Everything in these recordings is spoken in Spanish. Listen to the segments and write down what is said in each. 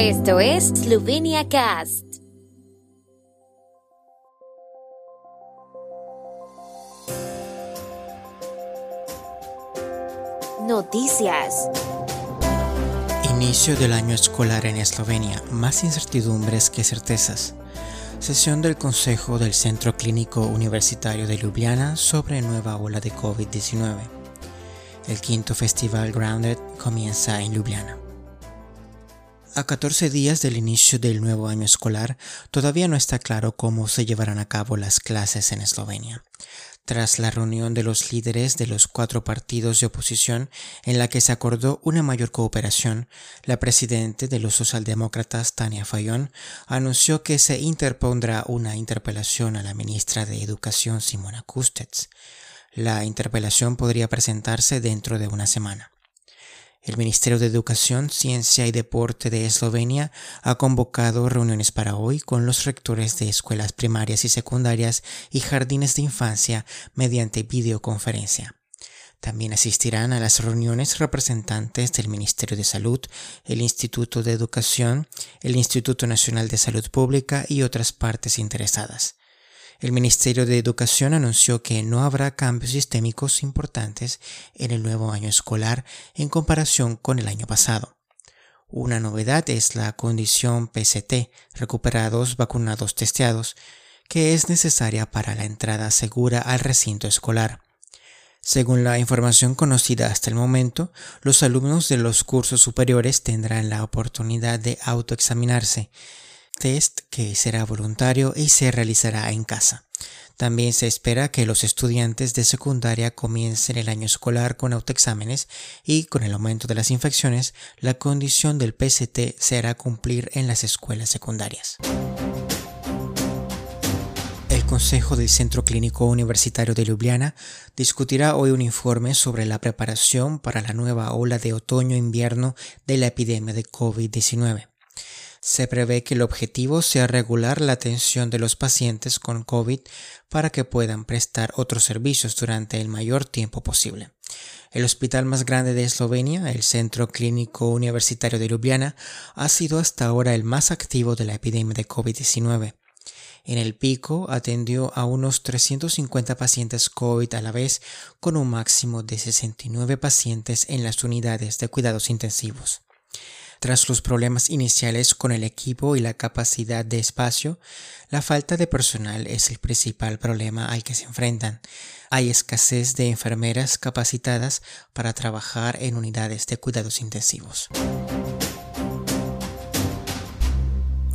Esto es Slovenia Cast. Noticias. Inicio del año escolar en Eslovenia. Más incertidumbres que certezas. Sesión del Consejo del Centro Clínico Universitario de Ljubljana sobre nueva ola de COVID-19. El quinto festival Grounded comienza en Ljubljana. A 14 días del inicio del nuevo año escolar, todavía no está claro cómo se llevarán a cabo las clases en Eslovenia. Tras la reunión de los líderes de los cuatro partidos de oposición en la que se acordó una mayor cooperación, la presidenta de los socialdemócratas, Tania Fayón, anunció que se interpondrá una interpelación a la ministra de Educación, Simona Kustets. La interpelación podría presentarse dentro de una semana. El Ministerio de Educación, Ciencia y Deporte de Eslovenia ha convocado reuniones para hoy con los rectores de escuelas primarias y secundarias y jardines de infancia mediante videoconferencia. También asistirán a las reuniones representantes del Ministerio de Salud, el Instituto de Educación, el Instituto Nacional de Salud Pública y otras partes interesadas. El Ministerio de Educación anunció que no habrá cambios sistémicos importantes en el nuevo año escolar en comparación con el año pasado. Una novedad es la condición PCT, recuperados, vacunados, testeados, que es necesaria para la entrada segura al recinto escolar. Según la información conocida hasta el momento, los alumnos de los cursos superiores tendrán la oportunidad de autoexaminarse test que será voluntario y se realizará en casa. También se espera que los estudiantes de secundaria comiencen el año escolar con autoexámenes y con el aumento de las infecciones, la condición del PCT se hará cumplir en las escuelas secundarias. El Consejo del Centro Clínico Universitario de Ljubljana discutirá hoy un informe sobre la preparación para la nueva ola de otoño-invierno de la epidemia de COVID-19. Se prevé que el objetivo sea regular la atención de los pacientes con COVID para que puedan prestar otros servicios durante el mayor tiempo posible. El hospital más grande de Eslovenia, el Centro Clínico Universitario de Ljubljana, ha sido hasta ahora el más activo de la epidemia de COVID-19. En el pico atendió a unos 350 pacientes COVID a la vez, con un máximo de 69 pacientes en las unidades de cuidados intensivos. Tras los problemas iniciales con el equipo y la capacidad de espacio, la falta de personal es el principal problema al que se enfrentan. Hay escasez de enfermeras capacitadas para trabajar en unidades de cuidados intensivos.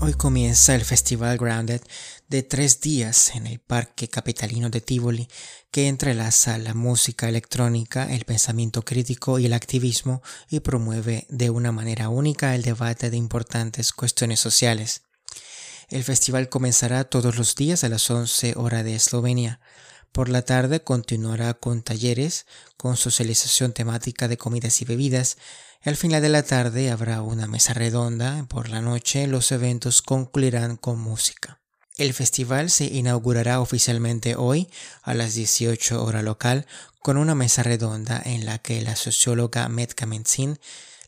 Hoy comienza el Festival Grounded de tres días en el Parque Capitalino de Tivoli que entrelaza la música electrónica, el pensamiento crítico y el activismo y promueve de una manera única el debate de importantes cuestiones sociales. El festival comenzará todos los días a las 11 horas de Eslovenia. Por la tarde continuará con talleres, con socialización temática de comidas y bebidas, al final de la tarde habrá una mesa redonda. Por la noche los eventos concluirán con música. El festival se inaugurará oficialmente hoy a las 18 horas local con una mesa redonda en la que la socióloga Metka Menzin,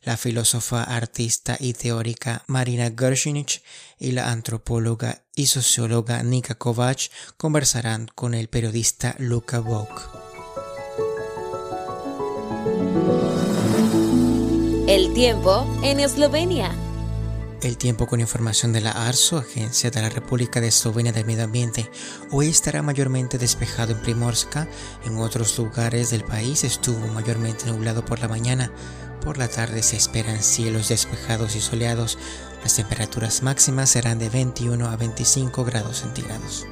la filósofa, artista y teórica Marina Gershunich y la antropóloga y socióloga Nika Kovac conversarán con el periodista Luka Vok. El tiempo en Eslovenia. El tiempo con información de la ARSO, Agencia de la República de Eslovenia del Medio Ambiente. Hoy estará mayormente despejado en Primorska. En otros lugares del país estuvo mayormente nublado por la mañana. Por la tarde se esperan cielos despejados y soleados. Las temperaturas máximas serán de 21 a 25 grados centígrados.